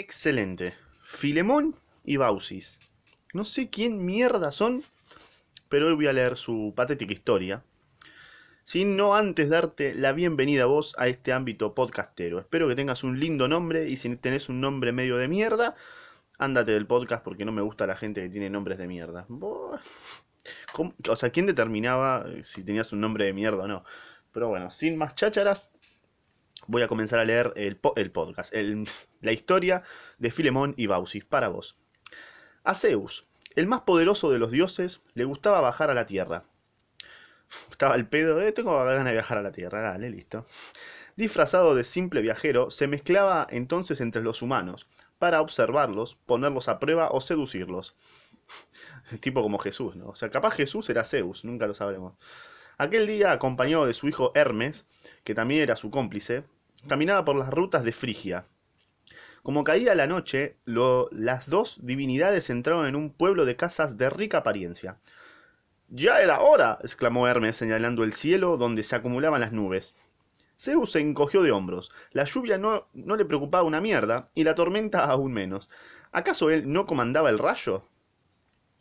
Excelente. Filemón y Bausis. No sé quién mierda son, pero hoy voy a leer su patética historia. Sin no antes darte la bienvenida a vos a este ámbito podcastero. Espero que tengas un lindo nombre y si tenés un nombre medio de mierda, ándate del podcast porque no me gusta la gente que tiene nombres de mierda. O sea, ¿quién determinaba si tenías un nombre de mierda o no? Pero bueno, sin más chácharas, voy a comenzar a leer el, podcast, la historia de Filemón y Bausis para vos. A Zeus, el más poderoso de los dioses, le gustaba bajar a la tierra. Estaba el pedo, eh, tengo ganas de viajar a la tierra, dale, listo. Disfrazado de simple viajero, se mezclaba entonces entre los humanos, para observarlos, ponerlos a prueba o seducirlos. Tipo como Jesús, ¿no? O sea, capaz Jesús era Zeus, nunca lo sabremos. Aquel día, acompañado de su hijo Hermes, que también era su cómplice, caminaba por las rutas de Frigia. Como caía la noche, las dos divinidades entraron en un pueblo de casas de rica apariencia. Ya era hora, exclamó Hermes señalando el cielo donde se acumulaban las nubes. Zeus se encogió de hombros. La lluvia no, no le preocupaba una mierda, y la tormenta aún menos. ¿Acaso él no comandaba el rayo?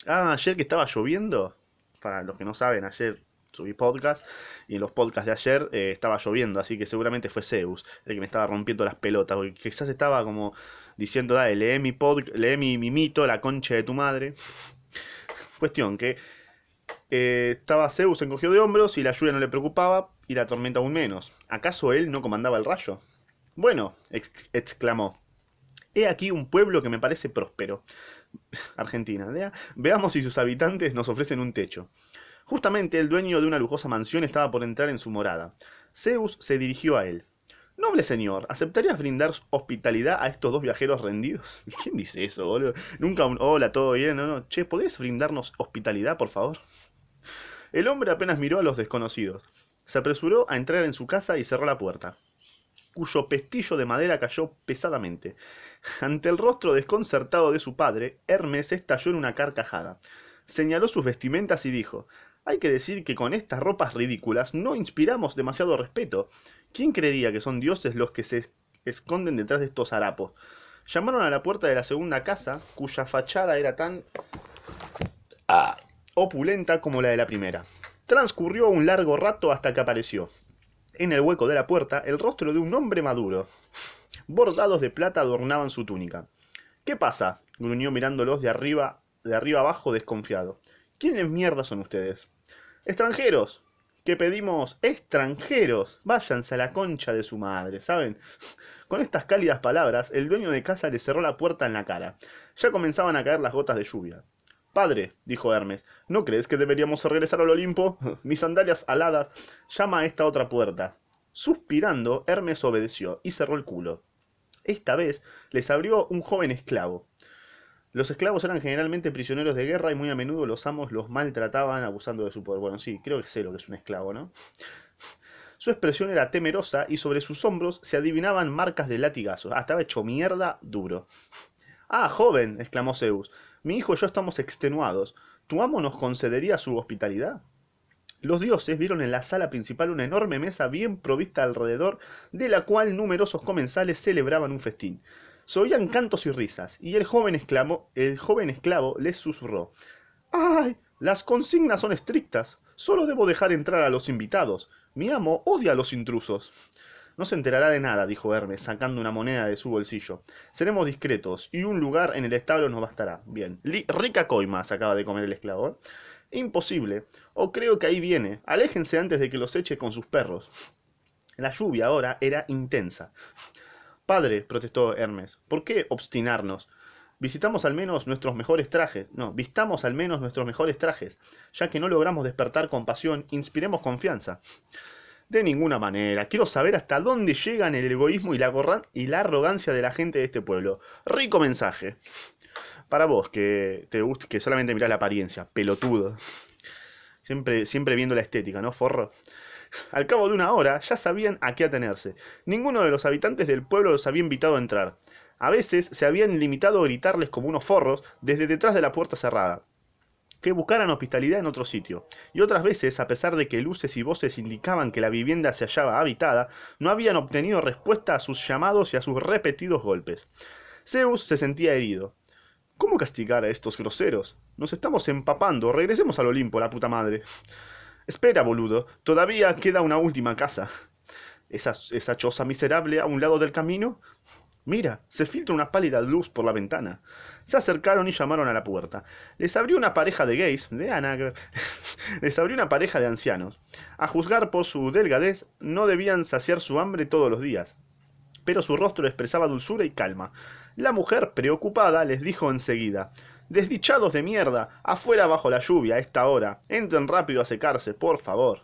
Ah, ayer que estaba lloviendo. Para los que no saben, ayer subí podcast y en los podcasts de ayer eh, estaba lloviendo, así que seguramente fue Zeus el que me estaba rompiendo las pelotas, porque quizás estaba como diciendo, dale, lee mi pod, lee mi, mito, la concha de tu madre. Cuestión que eh, estaba Zeus encogido de hombros y la lluvia no le preocupaba y la tormenta aún menos. ¿Acaso él no comandaba el rayo? Bueno, exclamó, he aquí un pueblo que me parece próspero. Argentina, veamos si sus habitantes nos ofrecen un techo. Justamente el dueño de una lujosa mansión estaba por entrar en su morada. Zeus se dirigió a él. Noble señor, ¿aceptarías brindar hospitalidad a estos dos viajeros rendidos? ¿Quién dice eso, boludo? Nunca un hola, todo bien, no, no. Che, ¿podés brindarnos hospitalidad, por favor? El hombre apenas miró a los desconocidos. Se apresuró a entrar en su casa y cerró la puerta, cuyo pestillo de madera cayó pesadamente. Ante el rostro desconcertado de su padre, Hermes estalló en una carcajada. Señaló sus vestimentas y dijo hay que decir que con estas ropas ridículas no inspiramos demasiado respeto. ¿Quién creería que son dioses los que se esconden detrás de estos harapos? Llamaron a la puerta de la segunda casa, cuya fachada era tan ah, opulenta como la de la primera. Transcurrió un largo rato hasta que apareció. En el hueco de la puerta, el rostro de un hombre maduro. Bordados de plata adornaban su túnica. ¿Qué pasa? gruñó mirándolos de arriba, de arriba abajo desconfiado. ¿Quiénes mierda son ustedes? Extranjeros. Que pedimos extranjeros. Váyanse a la concha de su madre, ¿saben? Con estas cálidas palabras, el dueño de casa le cerró la puerta en la cara. Ya comenzaban a caer las gotas de lluvia. Padre, dijo Hermes, ¿no crees que deberíamos regresar al Olimpo? Mis sandalias aladas. Llama a esta otra puerta. Suspirando, Hermes obedeció y cerró el culo. Esta vez les abrió un joven esclavo. Los esclavos eran generalmente prisioneros de guerra y muy a menudo los amos los maltrataban abusando de su poder. Bueno, sí, creo que sé lo que es un esclavo, ¿no? Su expresión era temerosa y sobre sus hombros se adivinaban marcas de latigazos. Ah, estaba hecho mierda duro. Ah, joven, exclamó Zeus, mi hijo y yo estamos extenuados. ¿Tu amo nos concedería su hospitalidad? Los dioses vieron en la sala principal una enorme mesa bien provista alrededor, de la cual numerosos comensales celebraban un festín. Se oían cantos y risas, y el joven, exclamó, el joven esclavo les susurró. ¡Ay! Las consignas son estrictas. Solo debo dejar entrar a los invitados. Mi amo odia a los intrusos. No se enterará de nada, dijo Hermes, sacando una moneda de su bolsillo. Seremos discretos, y un lugar en el establo nos bastará. Bien. rica coima se acaba de comer el esclavo. ¿eh? Imposible. O creo que ahí viene. Aléjense antes de que los eche con sus perros. La lluvia ahora era intensa. Padre, protestó Hermes, ¿por qué obstinarnos? Visitamos al menos nuestros mejores trajes. No, vistamos al menos nuestros mejores trajes. Ya que no logramos despertar compasión, inspiremos confianza. De ninguna manera. Quiero saber hasta dónde llegan el egoísmo y la, y la arrogancia de la gente de este pueblo. Rico mensaje. Para vos, que te gusta, que solamente mirás la apariencia, pelotudo. Siempre, siempre viendo la estética, ¿no, forro? Al cabo de una hora ya sabían a qué atenerse. Ninguno de los habitantes del pueblo los había invitado a entrar. A veces se habían limitado a gritarles como unos forros desde detrás de la puerta cerrada que buscaran hospitalidad en otro sitio, y otras veces, a pesar de que luces y voces indicaban que la vivienda se hallaba habitada, no habían obtenido respuesta a sus llamados y a sus repetidos golpes. Zeus se sentía herido. ¿Cómo castigar a estos groseros? Nos estamos empapando. Regresemos al Olimpo, la puta madre. Espera, boludo. Todavía queda una última casa. ¿Esa, esa choza miserable a un lado del camino? Mira, se filtra una pálida luz por la ventana. Se acercaron y llamaron a la puerta. Les abrió una pareja de gays, de Ana, les abrió una pareja de ancianos. A juzgar por su delgadez, no debían saciar su hambre todos los días. Pero su rostro expresaba dulzura y calma. La mujer, preocupada, les dijo enseguida: Desdichados de mierda, afuera bajo la lluvia, a esta hora. Entren rápido a secarse, por favor.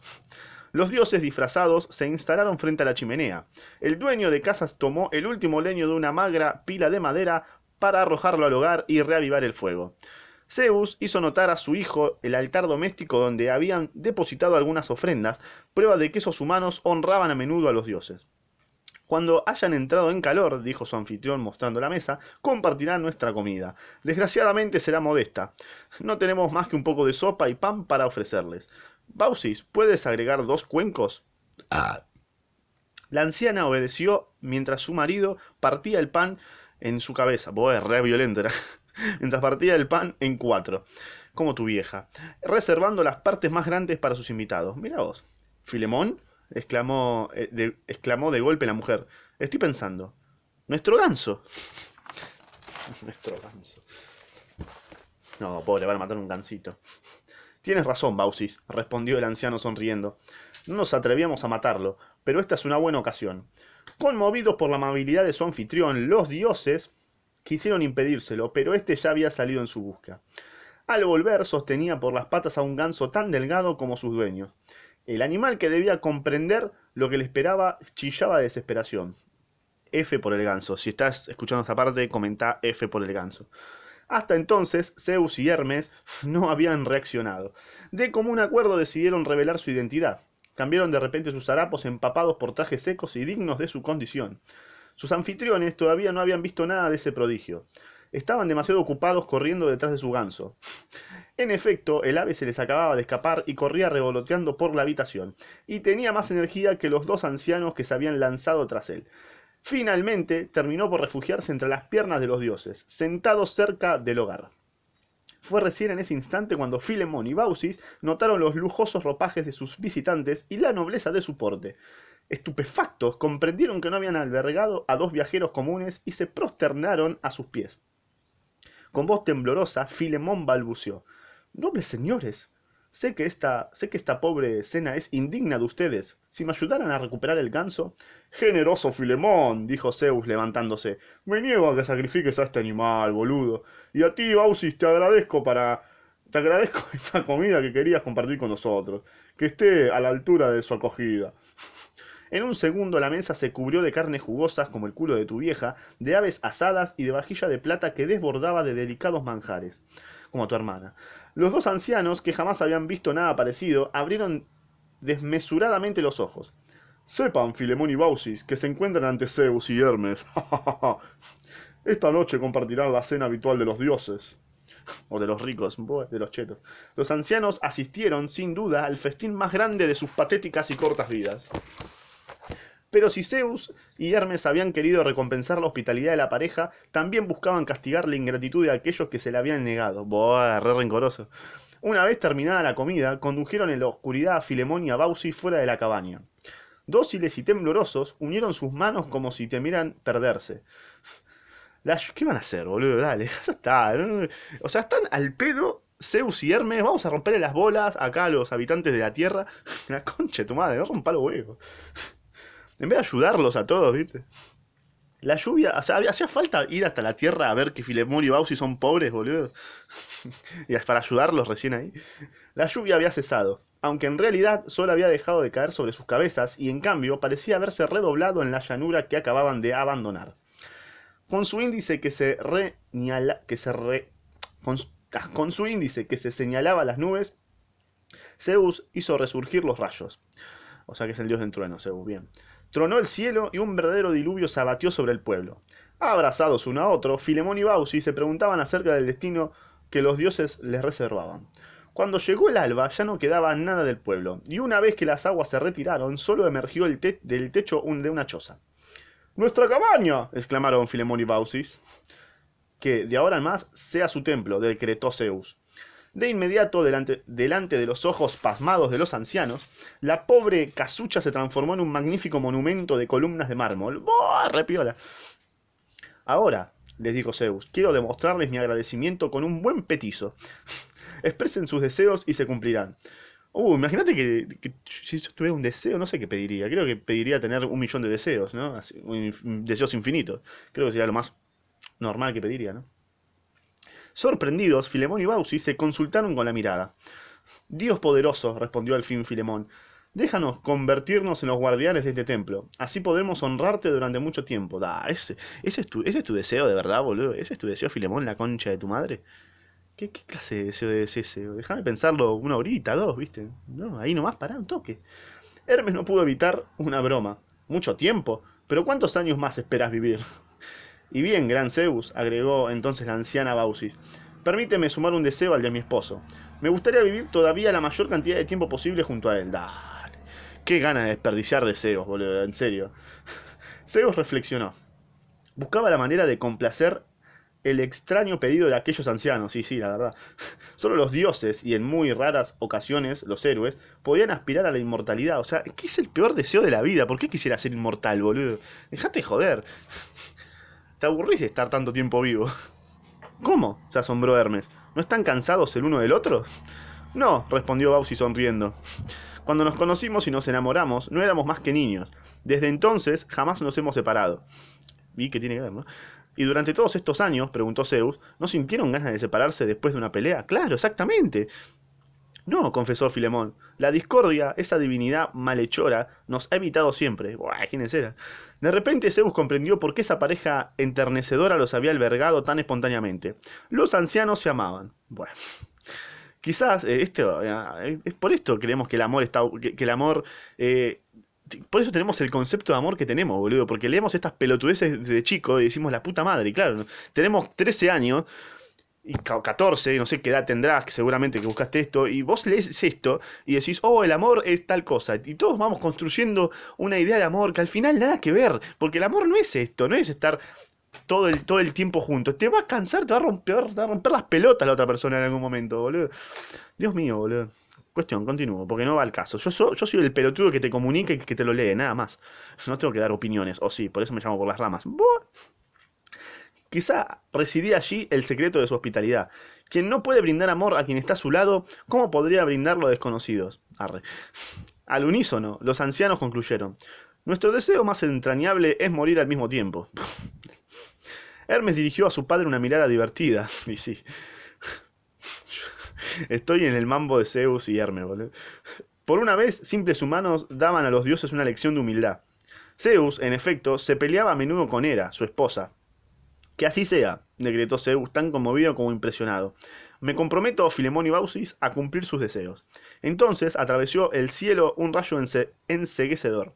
Los dioses disfrazados se instalaron frente a la chimenea. El dueño de casas tomó el último leño de una magra pila de madera para arrojarlo al hogar y reavivar el fuego. Zeus hizo notar a su hijo el altar doméstico donde habían depositado algunas ofrendas, prueba de que esos humanos honraban a menudo a los dioses. Cuando hayan entrado en calor, dijo su anfitrión mostrando la mesa, compartirán nuestra comida. Desgraciadamente será modesta. No tenemos más que un poco de sopa y pan para ofrecerles. Bausis, ¿puedes agregar dos cuencos? Ah. La anciana obedeció mientras su marido partía el pan en su cabeza. Boy, re violento era. mientras partía el pan en cuatro, como tu vieja, reservando las partes más grandes para sus invitados. Mira vos. Filemón, exclamó, eh, de, exclamó de golpe la mujer. Estoy pensando. Nuestro ganso. Nuestro ganso. No, pobre, van a matar un gansito. Tienes razón, Bausis, respondió el anciano sonriendo. No nos atrevíamos a matarlo, pero esta es una buena ocasión. Conmovidos por la amabilidad de su anfitrión, los dioses quisieron impedírselo, pero éste ya había salido en su busca. Al volver sostenía por las patas a un ganso tan delgado como sus dueños. El animal que debía comprender lo que le esperaba chillaba de desesperación. F por el ganso. Si estás escuchando esta parte, comenta F por el ganso. Hasta entonces, Zeus y Hermes no habían reaccionado. De común acuerdo decidieron revelar su identidad. Cambiaron de repente sus harapos empapados por trajes secos y dignos de su condición. Sus anfitriones todavía no habían visto nada de ese prodigio. Estaban demasiado ocupados corriendo detrás de su ganso. En efecto, el ave se les acababa de escapar y corría revoloteando por la habitación, y tenía más energía que los dos ancianos que se habían lanzado tras él. Finalmente terminó por refugiarse entre las piernas de los dioses, sentados cerca del hogar. Fue recién en ese instante cuando Filemón y Bausis notaron los lujosos ropajes de sus visitantes y la nobleza de su porte. Estupefactos, comprendieron que no habían albergado a dos viajeros comunes y se prosternaron a sus pies. Con voz temblorosa, Filemón balbuceó: Nobles señores, Sé que esta, sé que esta pobre cena es indigna de ustedes. Si me ayudaran a recuperar el ganso. Generoso Filemón, dijo Zeus levantándose. Me niego a que sacrifiques a este animal, boludo. Y a ti, para. Te agradezco esta comida que querías compartir con nosotros. Que esté a la altura de su acogida. En un segundo la mesa se cubrió de carnes jugosas como el culo de tu vieja, de aves asadas y de vajilla de plata que desbordaba de delicados manjares, como tu hermana. Los dos ancianos, que jamás habían visto nada parecido, abrieron desmesuradamente los ojos. Sepan, Filemón y Bausis, que se encuentran ante Zeus y Hermes. Esta noche compartirán la cena habitual de los dioses. O de los ricos, de los chetos. Los ancianos asistieron, sin duda, al festín más grande de sus patéticas y cortas vidas. Pero si Zeus y Hermes habían querido recompensar la hospitalidad de la pareja, también buscaban castigar la ingratitud de aquellos que se la habían negado. Boah, re rencoroso. Una vez terminada la comida, condujeron en la oscuridad a Filemón y a Bausi fuera de la cabaña. Dóciles y temblorosos, unieron sus manos como si temieran perderse. ¿Qué van a hacer, boludo? Dale, ya está. O sea, están al pedo Zeus y Hermes, vamos a romperle las bolas acá a los habitantes de la Tierra. La concha de tu madre, no rompa los huevos. En vez de ayudarlos a todos, ¿viste? La lluvia, o sea, hacía falta ir hasta la tierra a ver que Filemón y Bausi son pobres, boludo. y para ayudarlos recién ahí. La lluvia había cesado, aunque en realidad solo había dejado de caer sobre sus cabezas y en cambio parecía haberse redoblado en la llanura que acababan de abandonar. Con su índice que se con, ah, con su índice que se señalaba las nubes, Zeus hizo resurgir los rayos. O sea que es el dios del trueno, Zeus, bien. Tronó el cielo y un verdadero diluvio se abatió sobre el pueblo. Abrazados uno a otro, Filemón y Bausi se preguntaban acerca del destino que los dioses les reservaban. Cuando llegó el alba ya no quedaba nada del pueblo, y una vez que las aguas se retiraron, solo emergió el del techo de una choza. ¡Nuestra cabaña! exclamaron Filemón y Baucis. Que de ahora en más sea su templo, decretó Zeus. De inmediato, delante, delante, de los ojos pasmados de los ancianos, la pobre casucha se transformó en un magnífico monumento de columnas de mármol. ¡Buah! ¡Repiola! Ahora, les dijo Zeus, quiero demostrarles mi agradecimiento con un buen petizo. Expresen sus deseos y se cumplirán. Uh, imagínate que, si yo tuviera un deseo, no sé qué pediría. Creo que pediría tener un millón de deseos, ¿no? deseos infinitos. Creo que sería lo más normal que pediría, ¿no? Sorprendidos, Filemón y Bausi se consultaron con la mirada. Dios poderoso, respondió al fin Filemón, déjanos convertirnos en los guardianes de este templo. Así podremos honrarte durante mucho tiempo. Da, ese, ese, es tu, ese es tu deseo de verdad, boludo. Ese es tu deseo, Filemón, la concha de tu madre. ¿Qué, qué clase de deseo es ese? Déjame pensarlo una horita, dos, ¿viste? No, ahí nomás para un toque. Hermes no pudo evitar una broma. Mucho tiempo. Pero ¿cuántos años más esperas vivir? Y bien, gran Zeus, agregó entonces la anciana Bausis, permíteme sumar un deseo al de mi esposo. Me gustaría vivir todavía la mayor cantidad de tiempo posible junto a él. Dale. Qué gana de desperdiciar deseos, boludo, en serio. Zeus reflexionó. Buscaba la manera de complacer el extraño pedido de aquellos ancianos, sí, sí, la verdad. Solo los dioses, y en muy raras ocasiones los héroes, podían aspirar a la inmortalidad. O sea, ¿qué es el peor deseo de la vida? ¿Por qué quisiera ser inmortal, boludo? Dejate joder. ¿Te aburrís de estar tanto tiempo vivo? ¿Cómo? se asombró Hermes. ¿No están cansados el uno del otro? No, respondió Bausi sonriendo. Cuando nos conocimos y nos enamoramos, no éramos más que niños. Desde entonces jamás nos hemos separado. ¿Y qué tiene que ver, no? Y durante todos estos años, preguntó Zeus, ¿no sintieron ganas de separarse después de una pelea? Claro, exactamente. No, confesó Filemón. La discordia, esa divinidad malhechora, nos ha evitado siempre. Buah, ¿quiénes eran? De repente Zeus comprendió por qué esa pareja enternecedora los había albergado tan espontáneamente. Los ancianos se amaban. Bueno. Quizás eh, esto, eh, es por esto creemos que el amor está. que, el amor. Eh, por eso tenemos el concepto de amor que tenemos, boludo. Porque leemos estas pelotudeces de chico y decimos la puta madre. Y claro, tenemos 13 años y 14, no sé qué edad tendrás, que seguramente que buscaste esto, y vos lees esto y decís, oh, el amor es tal cosa, y todos vamos construyendo una idea de amor que al final nada que ver, porque el amor no es esto, no es estar todo el, todo el tiempo juntos, te va a cansar, te va a romper, te va a romper las pelotas la otra persona en algún momento, boludo. Dios mío, boludo. Cuestión, continúo, porque no va al caso. Yo, soy, yo soy el pelotudo que te comunica y que te lo lee, nada más. No tengo que dar opiniones, o sí, por eso me llamo por las ramas. Quizá residía allí el secreto de su hospitalidad. Quien no puede brindar amor a quien está a su lado, ¿cómo podría brindarlo a desconocidos? Al unísono, los ancianos concluyeron. Nuestro deseo más entrañable es morir al mismo tiempo. Hermes dirigió a su padre una mirada divertida. Y sí. Estoy en el mambo de Zeus y Hermes, boludo. Por una vez, simples humanos daban a los dioses una lección de humildad. Zeus, en efecto, se peleaba a menudo con Hera, su esposa, que así sea, decretó Zeus tan conmovido como impresionado. Me comprometo, Filemón y Bausis, a cumplir sus deseos. Entonces atravesó el cielo un rayo enseguecedor.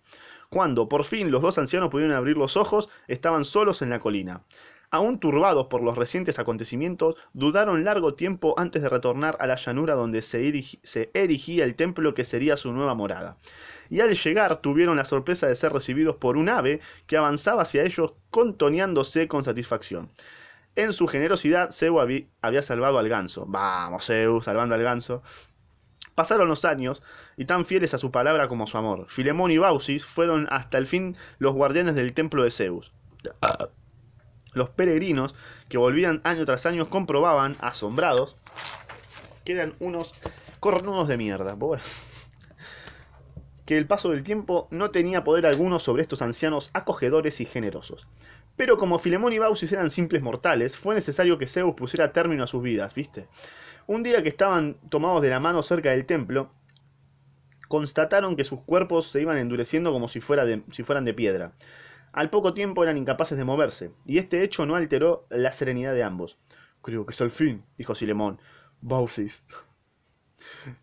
Cuando por fin los dos ancianos pudieron abrir los ojos, estaban solos en la colina. Aún turbados por los recientes acontecimientos, dudaron largo tiempo antes de retornar a la llanura donde se, erigía el templo que sería su nueva morada. Y al llegar tuvieron la sorpresa de ser recibidos por un ave que avanzaba hacia ellos contoneándose con satisfacción. En su generosidad, Zeus había salvado al ganso. Vamos, Zeus, salvando al ganso. Pasaron los años, y tan fieles a su palabra como a su amor, Filemón y Bausis fueron hasta el fin los guardianes del templo de Zeus. Los peregrinos que volvían año tras año comprobaban, asombrados, que eran unos cornudos de mierda. Que el paso del tiempo no tenía poder alguno sobre estos ancianos acogedores y generosos. Pero como Filemón y Bausis eran simples mortales, fue necesario que Zeus pusiera término a sus vidas, ¿viste? Un día que estaban tomados de la mano cerca del templo, constataron que sus cuerpos se iban endureciendo como si fueran de piedra. Al poco tiempo eran incapaces de moverse, y este hecho no alteró la serenidad de ambos. Creo que es el fin, dijo Silemón. Bausis.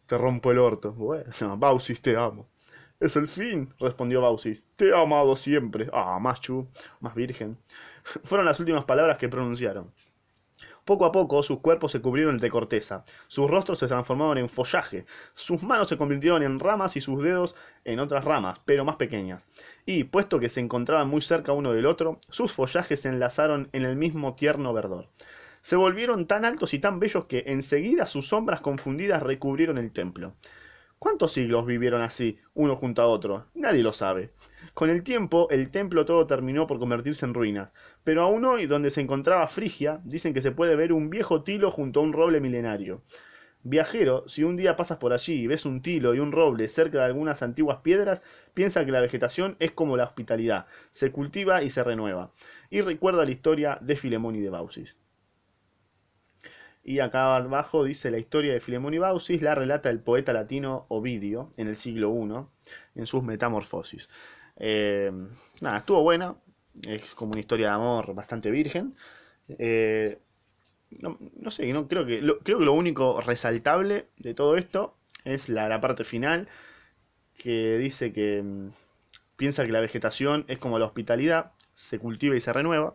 Te rompo el orto. Bueno, Bausis, te amo. Es el fin, respondió Bausis. Te he amado siempre. Ah, más chu, más virgen. Fueron las últimas palabras que pronunciaron. Poco a poco sus cuerpos se cubrieron de corteza, sus rostros se transformaron en follaje, sus manos se convirtieron en ramas y sus dedos en otras ramas, pero más pequeñas. Y, puesto que se encontraban muy cerca uno del otro, sus follajes se enlazaron en el mismo tierno verdor. Se volvieron tan altos y tan bellos que enseguida sus sombras confundidas recubrieron el templo. ¿Cuántos siglos vivieron así, uno junto a otro? Nadie lo sabe. Con el tiempo, el templo todo terminó por convertirse en ruina, pero aún hoy, donde se encontraba Frigia, dicen que se puede ver un viejo tilo junto a un roble milenario. Viajero, si un día pasas por allí y ves un tilo y un roble cerca de algunas antiguas piedras, piensa que la vegetación es como la hospitalidad, se cultiva y se renueva. Y recuerda la historia de Filemón y de Baucis. Y acá abajo dice la historia de Filemón y Baucis, la relata el poeta latino Ovidio en el siglo I, en sus Metamorfosis. Eh, nada, estuvo buena, es como una historia de amor bastante virgen. Eh, no, sé, no, creo, que, lo, creo que lo único resaltable de todo esto es la, parte final, que dice que mm, piensa que la vegetación es como la hospitalidad, se cultiva y se renueva.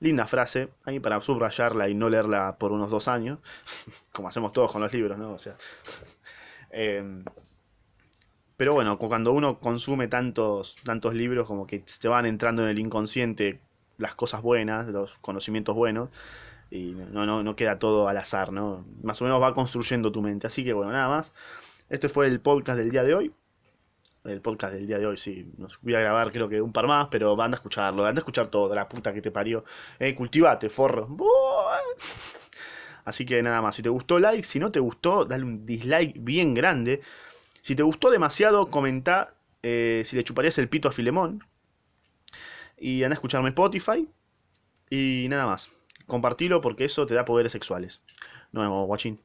Linda frase, ahí para subrayarla y no leerla por unos dos años, como hacemos todos con los libros, ¿no? O sea. Em, pero bueno, cuando uno consume tantos, tantos libros, como que te van entrando en el inconsciente las cosas buenas, los conocimientos buenos, y no, no, no queda todo al azar, ¿no? Más o menos va construyendo tu mente. Así que bueno, nada más. Este fue el podcast del día de hoy el podcast del día de hoy, sí. Nos voy a grabar creo que un par más, pero anda a escucharlo, anda a escuchar todo, la puta que te parió. Eh, cultivate, forro. Así que nada más, si te gustó, like, si no te gustó, dale un dislike bien grande. Si te gustó demasiado, comenta eh, si le chuparías el pito a Filemón. Y anda a escucharme Spotify. Y nada más, compartilo porque eso te da poderes sexuales. Nos vemos, guachín.